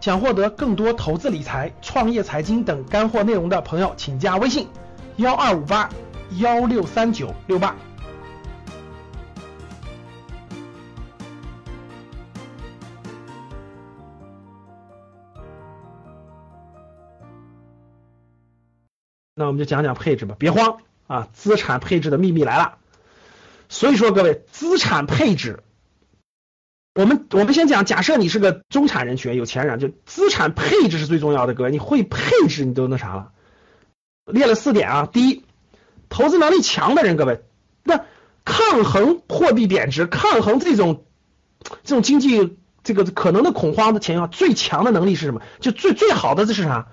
想获得更多投资理财、创业财经等干货内容的朋友，请加微信幺二五八幺六三九六八。那我们就讲讲配置吧，别慌啊！资产配置的秘密来了。所以说，各位，资产配置，我们我们先讲，假设你是个中产人群、有钱人，就资产配置是最重要的。各位，你会配置，你都那啥了。列了四点啊，第一，投资能力强的人，各位，那抗衡货币贬值、抗衡这种这种经济这个可能的恐慌的情况，最强的能力是什么？就最最好的这是啥？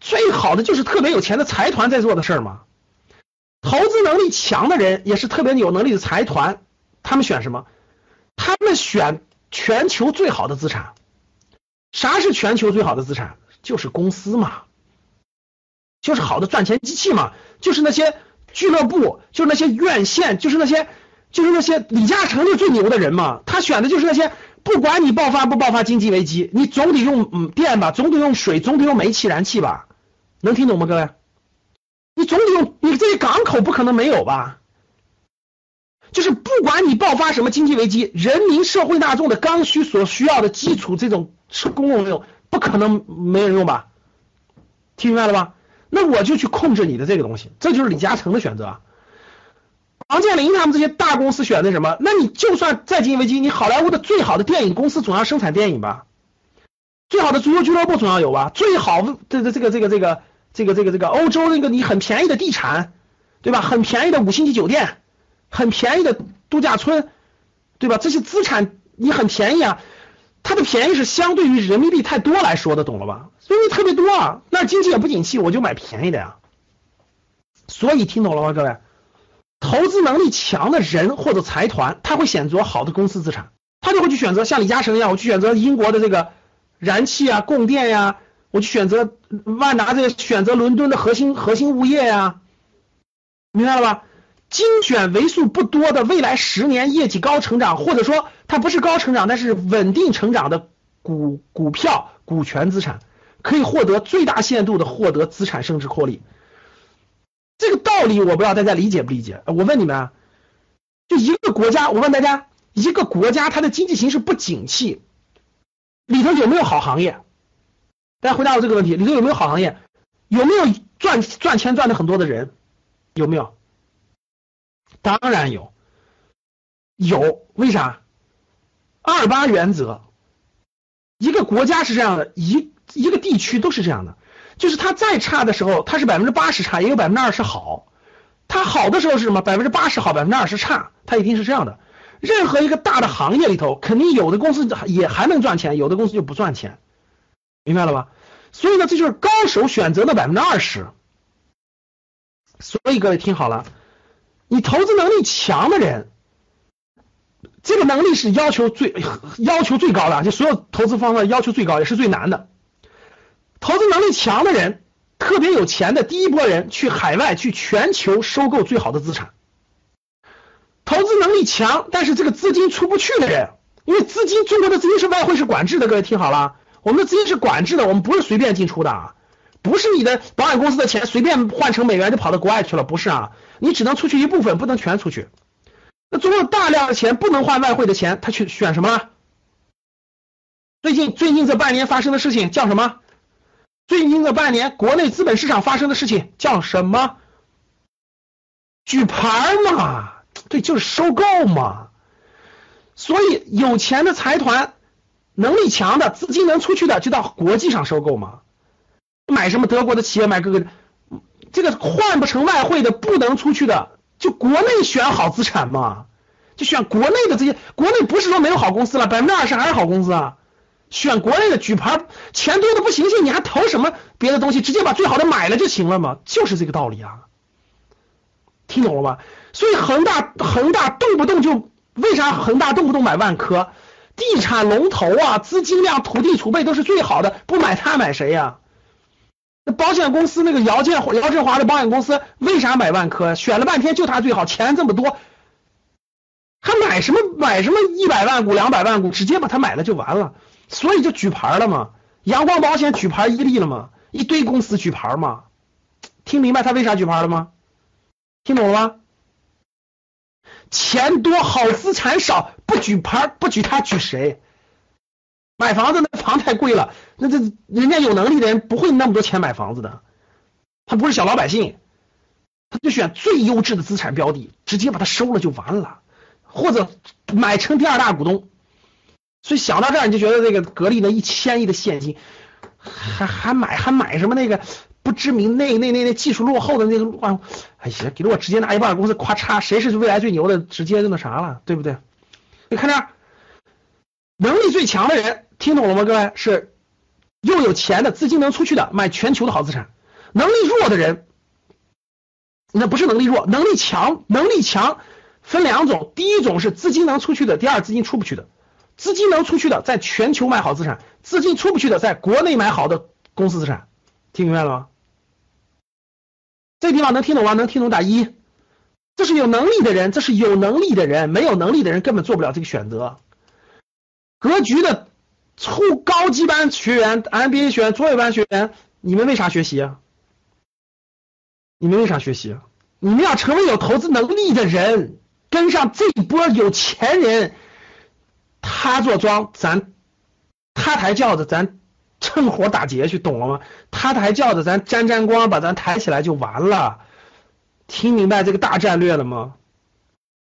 最好的就是特别有钱的财团在做的事儿嘛。投资能力强的人也是特别有能力的财团，他们选什么？他们选全球最好的资产。啥是全球最好的资产？就是公司嘛，就是好的赚钱机器嘛，就是那些俱乐部，就是那些院线，就是那些就是那些李嘉诚就最牛的人嘛。他选的就是那些不管你爆发不爆发经济危机，你总得用嗯电吧，总得用水，总得用煤气燃气吧。能听懂吗，各位？你总得用，你这些港口不可能没有吧？就是不管你爆发什么经济危机，人民社会大众的刚需所需要的基础这种公共用，不可能没人用吧？听明白了吧？那我就去控制你的这个东西，这就是李嘉诚的选择。王健林他们这些大公司选的什么？那你就算再经济危机，你好莱坞的最好的电影公司总要生产电影吧？最好的足球俱乐部总要有吧？最好的这个这个这个这个。这个这个这个欧洲那个你很便宜的地产，对吧？很便宜的五星级酒店，很便宜的度假村，对吧？这些资产你很便宜啊，它的便宜是相对于人民币太多来说的，懂了吧？人民币特别多啊，那经济也不景气，我就买便宜的呀。所以听懂了吗，各位？投资能力强的人或者财团，他会选择好的公司资产，他就会去选择像李嘉诚一样，我去选择英国的这个燃气啊、供电呀。我去选择万达，这个选择伦敦的核心核心物业呀，明白了吧？精选为数不多的未来十年业绩高成长，或者说它不是高成长，但是稳定成长的股股票、股权资产，可以获得最大限度的获得资产升值获利。这个道理我不知道大家理解不理解？我问你们啊，就一个国家，我问大家，一个国家它的经济形势不景气，里头有没有好行业？大家回答我这个问题：里头有没有好行业？有没有赚赚钱赚的很多的人？有没有？当然有，有。为啥？二八原则。一个国家是这样的，一一个地区都是这样的，就是它再差的时候，它是百分之八十差，也有百分之二十好。它好的时候是什么？百分之八十好，百分之二十差，它一定是这样的。任何一个大的行业里头，肯定有的公司也还能赚钱，有的公司就不赚钱。明白了吧？所以呢，这就是高手选择的百分之二十。所以各位听好了，你投资能力强的人，这个能力是要求最要求最高的，就所有投资方法要求最高，也是最难的。投资能力强的人，特别有钱的第一波人，去海外去全球收购最好的资产。投资能力强，但是这个资金出不去的人，因为资金中国的资金是外汇是管制的，各位听好了。我们的资金是管制的，我们不是随便进出的啊，不是你的保险公司的钱随便换成美元就跑到国外去了，不是啊，你只能出去一部分，不能全出去。那中国大量的钱不能换外汇的钱，他去选什么？最近最近这半年发生的事情叫什么？最近这半年国内资本市场发生的事情叫什么？举牌嘛，对，就是收购嘛。所以有钱的财团。能力强的资金能出去的，就到国际上收购嘛。买什么德国的企业，买各个这个换不成外汇的，不能出去的，就国内选好资产嘛，就选国内的这些。国内不是说没有好公司了，百分之二十还是好公司啊。选国内的举牌，钱多的不行行，你还投什么别的东西？直接把最好的买了就行了嘛，就是这个道理啊。听懂了吧？所以恒大恒大动不动就为啥恒大动不动买万科？地产龙头啊，资金量、土地储备都是最好的，不买它买谁呀？那保险公司那个姚建姚振华的保险公司为啥买万科？选了半天就他最好，钱这么多，还买什么买什么一百万股、两百万股，直接把它买了就完了，所以就举牌了嘛。阳光保险举牌伊利了吗？一堆公司举牌吗？听明白他为啥举牌了吗？听懂了吗？钱多好资产少，不举牌不举他举谁？买房子那房太贵了，那这人家有能力的人不会那么多钱买房子的，他不是小老百姓，他就选最优质的资产标的，直接把它收了就完了，或者买成第二大股东。所以想到这儿，你就觉得这个格力那一千亿的现金，还还买还买什么那个不知名那那那那技术落后的那个哇，哎呀，给了我直接拿一半公司，咔嚓，谁是未来最牛的，直接就那啥了，对不对？你看这儿，能力最强的人，听懂了吗？各位是又有钱的，资金能出去的，买全球的好资产；能力弱的人，那不是能力弱，能力强，能力强分两种，第一种是资金能出去的，第二资金出不去的。资金能出去的，在全球买好资产；资金出不去的，在国内买好的公司资产。听明白了吗？这地方能听懂吗？能听懂打一。这是有能力的人，这是有能力的人，没有能力的人根本做不了这个选择。格局的初高级班学员、MBA 学员、卓越班学员，你们为啥学习啊？你们为啥学习啊？你们要成为有投资能力的人，跟上这一波有钱人。他坐庄，咱他抬轿子，咱趁火打劫去，懂了吗？他抬轿子，咱沾沾光，把咱抬起来就完了。听明白这个大战略了吗？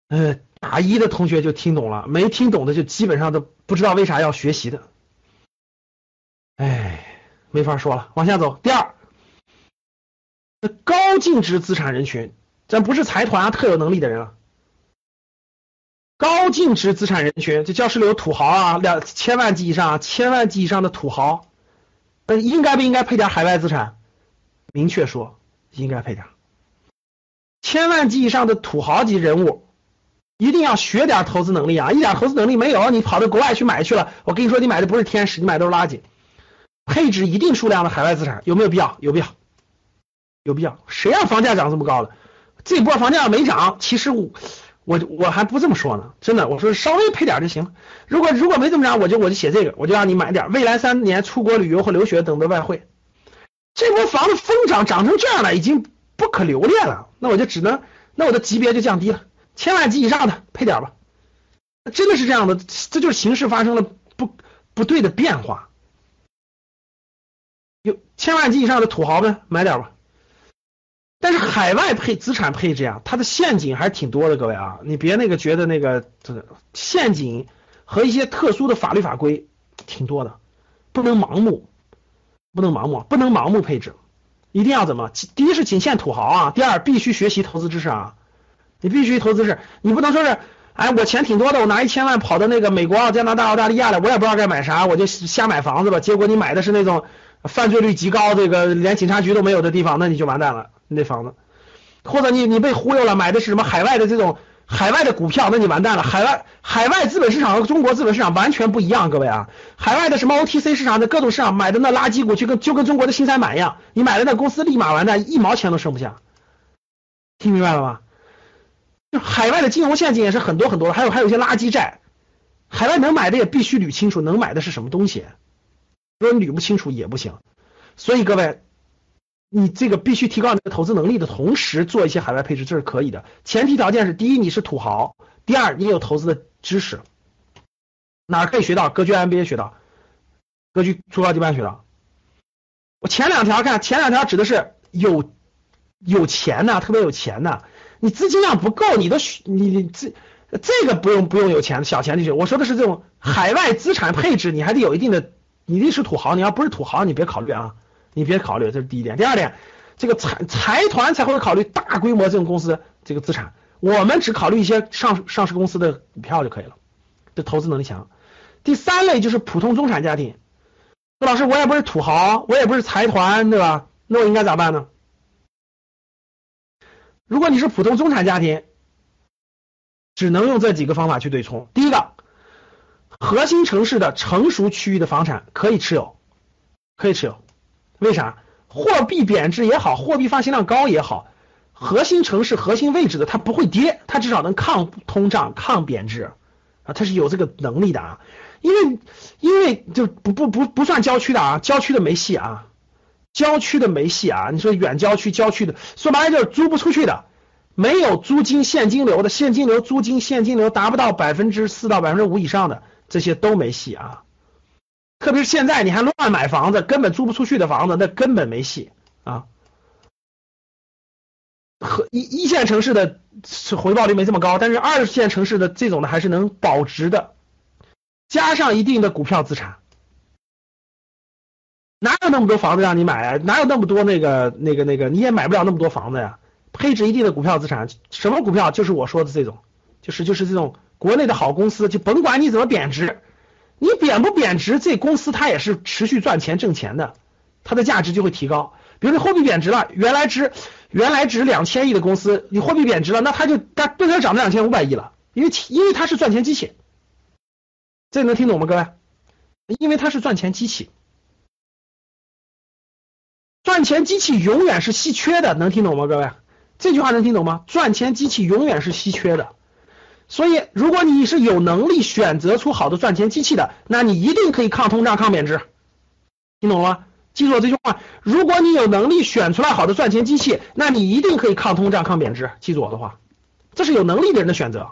呃，大一的同学就听懂了，没听懂的就基本上都不知道为啥要学习的。哎，没法说了，往下走。第二，高净值资产人群，咱不是财团啊，特有能力的人啊。高净值资产人群，这教室里有土豪啊，两千万级以上，千万级以上的土豪，那应该不应该配点海外资产？明确说，应该配点。千万级以上的土豪级人物，一定要学点投资能力啊！一点投资能力没有，你跑到国外去买去了，我跟你说，你买的不是天使，你买的都是垃圾。配置一定数量的海外资产，有没有必要？有必要，有必要。谁让房价涨这么高了？这波房价没涨，其实我。我我还不这么说呢，真的，我说稍微配点就行。如果如果没这么涨，我就我就写这个，我就让你买点未来三年出国旅游和留学等的外汇。这波房子疯涨，涨成这样了，已经不可留恋了。那我就只能，那我的级别就降低了，千万级以上的配点吧。真的是这样的，这就是形势发生了不不对的变化。有千万级以上的土豪们买点吧。但是海外配资产配置呀，它的陷阱还是挺多的，各位啊，你别那个觉得那个这个陷阱和一些特殊的法律法规挺多的，不能盲目，不能盲目，不能盲目配置，一定要怎么？第一是仅限土豪啊，第二必须学习投资知识啊，你必须投资是，你不能说是，哎，我钱挺多的，我拿一千万跑到那个美国、加拿大、澳大利亚了，我也不知道该买啥，我就瞎买房子吧，结果你买的是那种犯罪率极高、这个连警察局都没有的地方，那你就完蛋了。你那房子，或者你你被忽悠了，买的是什么海外的这种海外的股票，那你完蛋了。海外海外资本市场和中国资本市场完全不一样，各位啊，海外的什么 OTC 市场的各种市场买的那垃圾股，就跟就跟中国的新三板一样，你买的那公司立马完蛋，一毛钱都剩不下。听明白了吗？海外的金融陷阱也是很多很多，还有还有一些垃圾债，海外能买的也必须捋清楚，能买的是什么东西，如果你捋不清楚也不行。所以各位。你这个必须提高你的投资能力的同时，做一些海外配置，这是可以的。前提条件是：第一，你是土豪；第二，你有投资的知识。哪可以学到？格局 MBA 学到，格局初高级班学到。我前两条看，前两条指的是有有钱的，特别有钱的。你资金量不够，你都你你这这个不用不用有钱小钱就行。我说的是这种海外资产配置，你还得有一定的，你得是土豪。你要不是土豪，你别考虑啊。你别考虑，这是第一点。第二点，这个财财团才会考虑大规模这种公司这个资产，我们只考虑一些上上市公司的股票就可以了，这投资能力强。第三类就是普通中产家庭，说老师我也不是土豪，我也不是财团，对吧？那我应该咋办呢？如果你是普通中产家庭，只能用这几个方法去对冲。第一个，核心城市的成熟区域的房产可以持有，可以持有。为啥？货币贬值也好，货币发行量高也好，核心城市、核心位置的它不会跌，它至少能抗通胀、抗贬值啊，它是有这个能力的啊。因为因为就不不不不算郊区的啊，郊区的没戏啊，郊区的没戏啊。你说远郊区郊区的，说白了就是租不出去的，没有租金现金流的，现金流租金现金流达不到百分之四到百分之五以上的，这些都没戏啊。特别是现在你还乱买房子，根本租不出去的房子，那根本没戏啊。和一一线城市的回报率没这么高，但是二线城市的这种的还是能保值的，加上一定的股票资产，哪有那么多房子让你买啊？哪有那么多那个那个那个？你也买不了那么多房子呀。配置一定的股票资产，什么股票？就是我说的这种，就是就是这种国内的好公司，就甭管你怎么贬值，你贬不贬值，这公司它也是持续赚钱挣钱的，它的价值就会提高。比如你货币贬值了，原来值原来值两千亿的公司，你货币贬值了，那它就它不能涨到两千五百亿了，因为因为它是赚钱机器，这能听懂吗，各位？因为它是赚钱机器，钱机器永远是稀缺的，能听懂吗，各位？这句话能听懂吗？赚钱机器永远是稀缺的，所以如果你是有能力选择出好的赚钱机器的，那你一定可以抗通胀、抗贬值，听懂了吗？记住我这句话，如果你有能力选出来好的赚钱机器，那你一定可以抗通胀、抗贬值。记住我的话，这是有能力的人的选择。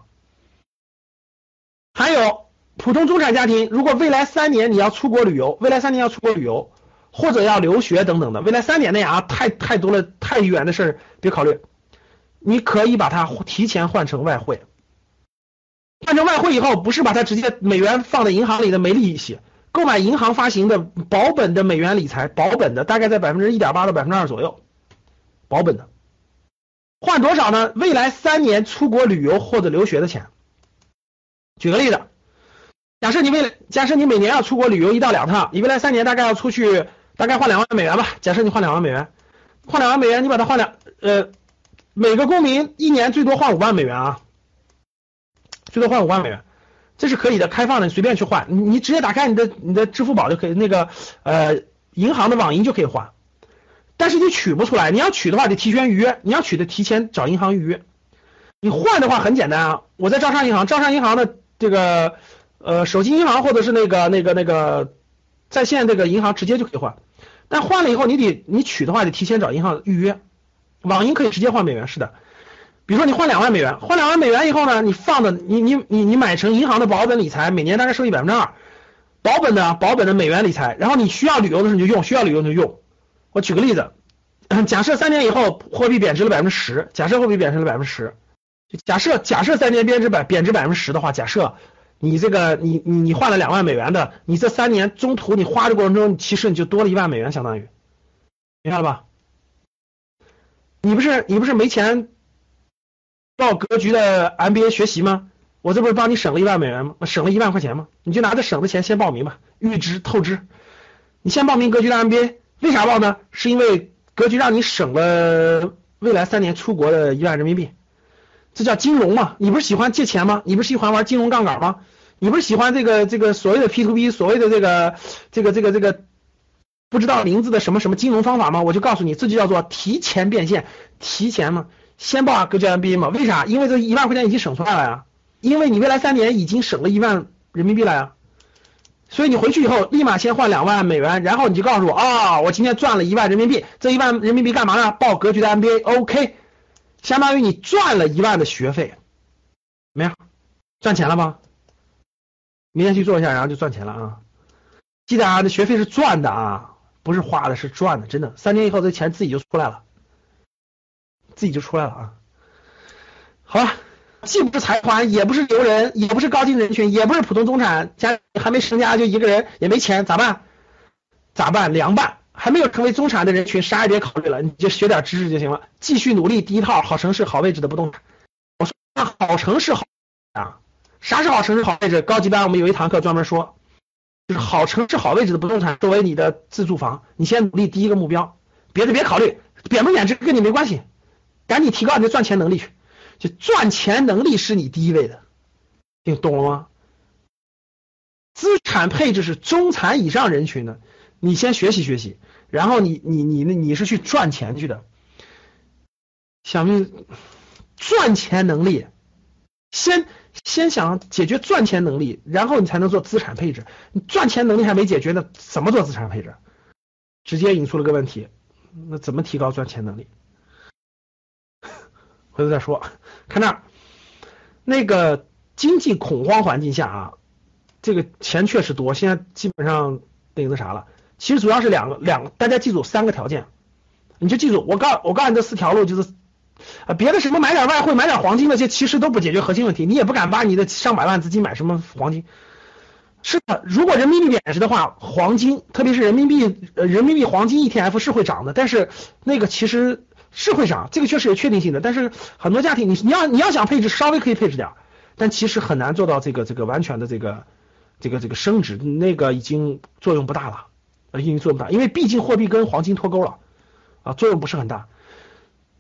还有普通中产家庭，如果未来三年你要出国旅游，未来三年要出国旅游或者要留学等等的，未来三年内啊，太太多了，太远的事儿别考虑。你可以把它提前换成外汇，换成外汇以后，不是把它直接美元放在银行里的没利息。购买银行发行的保本的美元理财，保本的大概在百分之一点八到百分之二左右，保本的，换多少呢？未来三年出国旅游或者留学的钱。举个例子，假设你未来假设你每年要出国旅游一到两趟，你未来三年大概要出去大概换两万美元吧。假设你换两万美元，换两万美元，你把它换两呃，每个公民一年最多换五万美元啊，最多换五万美元。这是可以的，开放的，你随便去换。你你直接打开你的你的支付宝就可以，那个呃银行的网银就可以换。但是你取不出来，你要取的话得提前预约，你要取的提前找银行预约。你换的话很简单啊，我在招商银行，招商银行的这个呃手机银行或者是那个那个那个在线这个银行直接就可以换。但换了以后你得你取的话得提前找银行预约。网银可以直接换美元，是的。比如说你换两万美元，换两万美元以后呢，你放的你你你你买成银行的保本理财，每年大概收益百分之二，保本的保本的美元理财，然后你需要旅游的时候你就用，需要旅游你就用。我举个例子，假设三年以后货币贬值了百分之十，假设货币贬值了百分之十，假设假设三年贬值百贬值百分之十的话，假设你这个你你你换了两万美元的，你这三年中途你花的过程中，其实你就多了一万美元，相当于，明白了吧？你不是你不是没钱？报格局的 MBA 学习吗？我这不是帮你省了一万美元吗？省了一万块钱吗？你就拿着省的钱先报名吧，预支透支。你先报名格局的 MBA，为啥报呢？是因为格局让你省了未来三年出国的一万人民币，这叫金融嘛？你不是喜欢借钱吗？你不是喜欢玩金融杠杆吗？你不是喜欢这个这个所谓的 P to P，所谓的这个这个这个这个不知道名字的什么什么金融方法吗？我就告诉你，这就叫做提前变现，提前嘛。先报格局 MBA 嘛？为啥？因为这一万块钱已经省出来了呀，因为你未来三年已经省了一万人民币了呀，所以你回去以后立马先换两万美元，然后你就告诉我啊，我今天赚了一万人民币，这一万人民币干嘛呢？报格局的 MBA，OK，相当于你赚了一万的学费，怎么样？赚钱了吗？明天去做一下，然后就赚钱了啊！记得啊，这学费是赚的啊，不是花的，是赚的，真的，三年以后这钱自己就出来了。自己就出来了啊！好了，既不是财团，也不是牛人，也不是高净人群，也不是普通中产，家还没成家就一个人，也没钱，咋办？咋办？凉拌！还没有成为中产的人群，啥也别考虑了，你就学点知识就行了，继续努力。第一套好城市、好位置的不动产。我说好城市好啊，啥是好城市、好位置？高级班我们有一堂课专门说，就是好城市、好位置的不动产作为你的自住房，你先努力第一个目标，别的别考虑，贬不贬值跟你没关系。赶紧提高你的赚钱能力去，就赚钱能力是你第一位的，听懂了吗？资产配置是中产以上人群的，你先学习学习，然后你你你你是去赚钱去的，想不赚钱能力，先先想解决赚钱能力，然后你才能做资产配置。你赚钱能力还没解决呢，怎么做资产配置？直接引出了个问题，那怎么提高赚钱能力？回头再说。看那，那个经济恐慌环境下啊，这个钱确实多，现在基本上那个那啥了。其实主要是两个两个，大家记住三个条件，你就记住，我告我告诉你这四条路就是。啊，别的什么买点外汇、买点黄金那些，其实都不解决核心问题。你也不敢把你的上百万资金买什么黄金。是的，如果人民币贬值的话，黄金，特别是人民币人民币黄金 ETF 是会涨的。但是那个其实是会涨，这个确实有确定性的。但是很多家庭，你你要你要想配置，稍微可以配置点，但其实很难做到这个这个完全的这个这个这个升值，那个已经作用不大了，已经作用不大，因为毕竟货币跟黄金脱钩了啊，作用不是很大。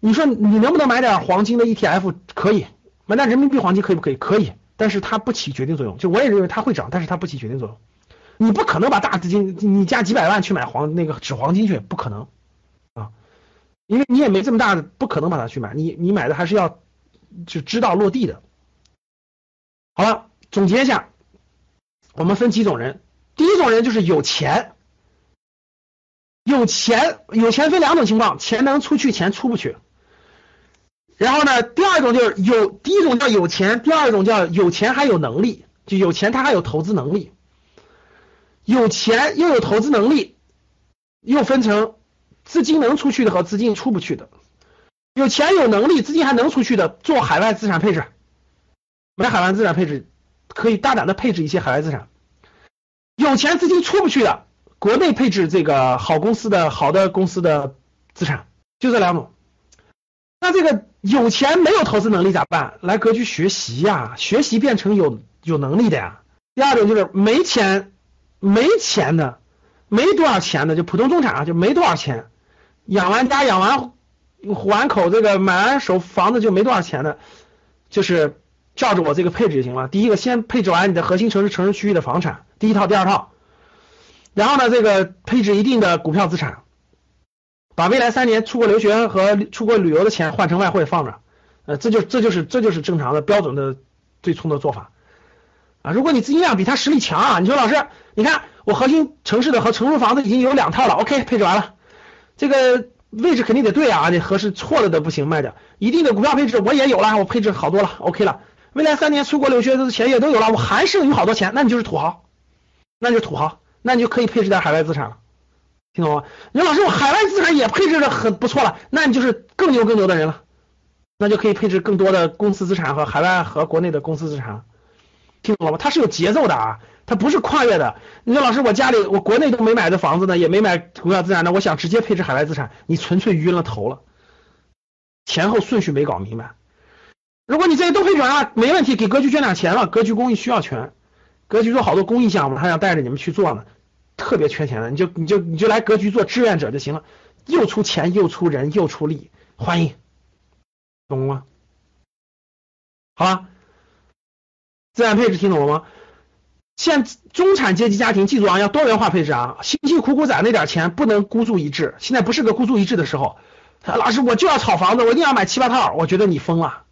你说你能不能买点黄金的 ETF？可以，买点人民币黄金可以不可以？可以，但是它不起决定作用。就我也认为它会涨，但是它不起决定作用。你不可能把大资金，你加几百万去买黄那个纸黄金去，不可能啊，因为你也没这么大的，不可能把它去买。你你买的还是要就知道落地的。好了，总结一下，我们分几种人。第一种人就是有钱，有钱有钱分两种情况，钱能出去，钱出不去。然后呢，第二种就是有，第一种叫有钱，第二种叫有钱还有能力，就有钱他还有投资能力，有钱又有投资能力，又分成资金能出去的和资金出不去的。有钱有能力，资金还能出去的，做海外资产配置，买海外资产配置，可以大胆的配置一些海外资产。有钱资金出不去的，国内配置这个好公司的好的公司的资产，就这两种。那这个有钱没有投资能力咋办？来格局学习呀，学习变成有有能力的呀。第二种就是没钱没钱的，没多少钱的，就普通中产啊，就没多少钱，养完家养完完口这个买完手房子就没多少钱的，就是照着我这个配置就行了。第一个先配置完你的核心城市城市区域的房产，第一套第二套，然后呢这个配置一定的股票资产。把未来三年出国留学和出国旅游的钱换成外汇放着，呃，这就这就是这就是正常的标准的对冲的做法啊。如果你资金量比他实力强啊，你说老师，你看我核心城市的和成熟房子已经有两套了，OK，配置完了，这个位置肯定得对啊，得合适，错了的不行，卖掉。一定的股票配置我也有了，我配置好多了，OK 了。未来三年出国留学的钱也都有了，我还剩余好多钱，那你就是土豪，那就土豪，那你就可以配置点海外资产了。听懂吗？你说老师，我海外资产也配置的很不错了，那你就是更牛更牛的人了，那就可以配置更多的公司资产和海外和国内的公司资产，听懂了吗？它是有节奏的啊，它不是跨越的。你说老师，我家里我国内都没买的房子呢，也没买股票资产呢，我想直接配置海外资产，你纯粹晕了头了，前后顺序没搞明白。如果你这些都配置完了，没问题，给格局捐点钱了，格局公益需要钱，格局做好多公益项目，他想带着你们去做呢。特别缺钱的，你就你就你就来格局做志愿者就行了，又出钱又出人又出力，欢迎，懂了吗？好了，资产配置听懂了吗？现中产阶级家庭记住啊，要多元化配置啊，辛辛苦苦攒那点钱不能孤注一掷，现在不是个孤注一掷的时候。老师，我就要炒房子，我一定要买七八套，我觉得你疯了。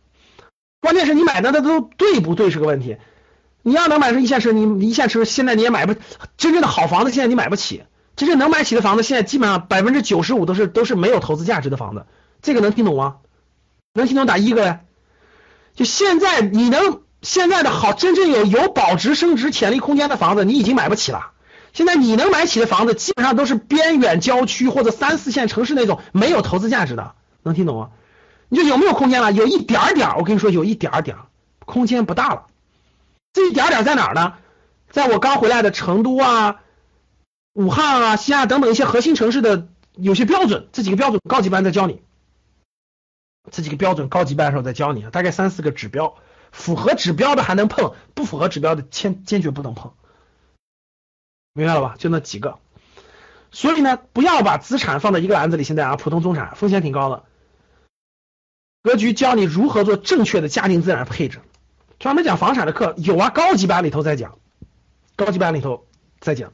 关键是你买的那都对不对是个问题。你要能买上一线城市，你一线城市现在你也买不真正的好房子，现在你买不起。真正能买起的房子，现在基本上百分之九十五都是都是没有投资价值的房子。这个能听懂吗？能听懂打一个呗。就现在你能现在的好，真正有有保值升值潜力空间的房子，你已经买不起了。现在你能买起的房子，基本上都是边远郊区或者三四线城市那种没有投资价值的。能听懂吗？你就有没有空间了？有一点点，我跟你说，有一点点，空间不大了。这一点点在哪儿呢？在我刚回来的成都啊、武汉啊、西安等等一些核心城市的有些标准，这几个标准高级班在教你，这几个标准高级班的时候在教你，大概三四个指标，符合指标的还能碰，不符合指标的坚坚决不能碰，明白了吧？就那几个，所以呢，不要把资产放在一个篮子里。现在啊，普通中产风险挺高的，格局教你如何做正确的家庭资产配置。专门讲房产的课有啊，高级班里头在讲，高级班里头在讲。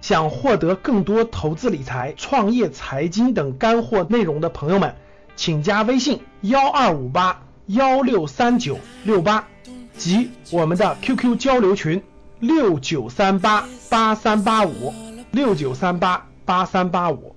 想获得更多投资理财、创业财经等干货内容的朋友们，请加微信幺二五八幺六三九六八。及我们的 QQ 交流群六九三八八三八五六九三八八三八五。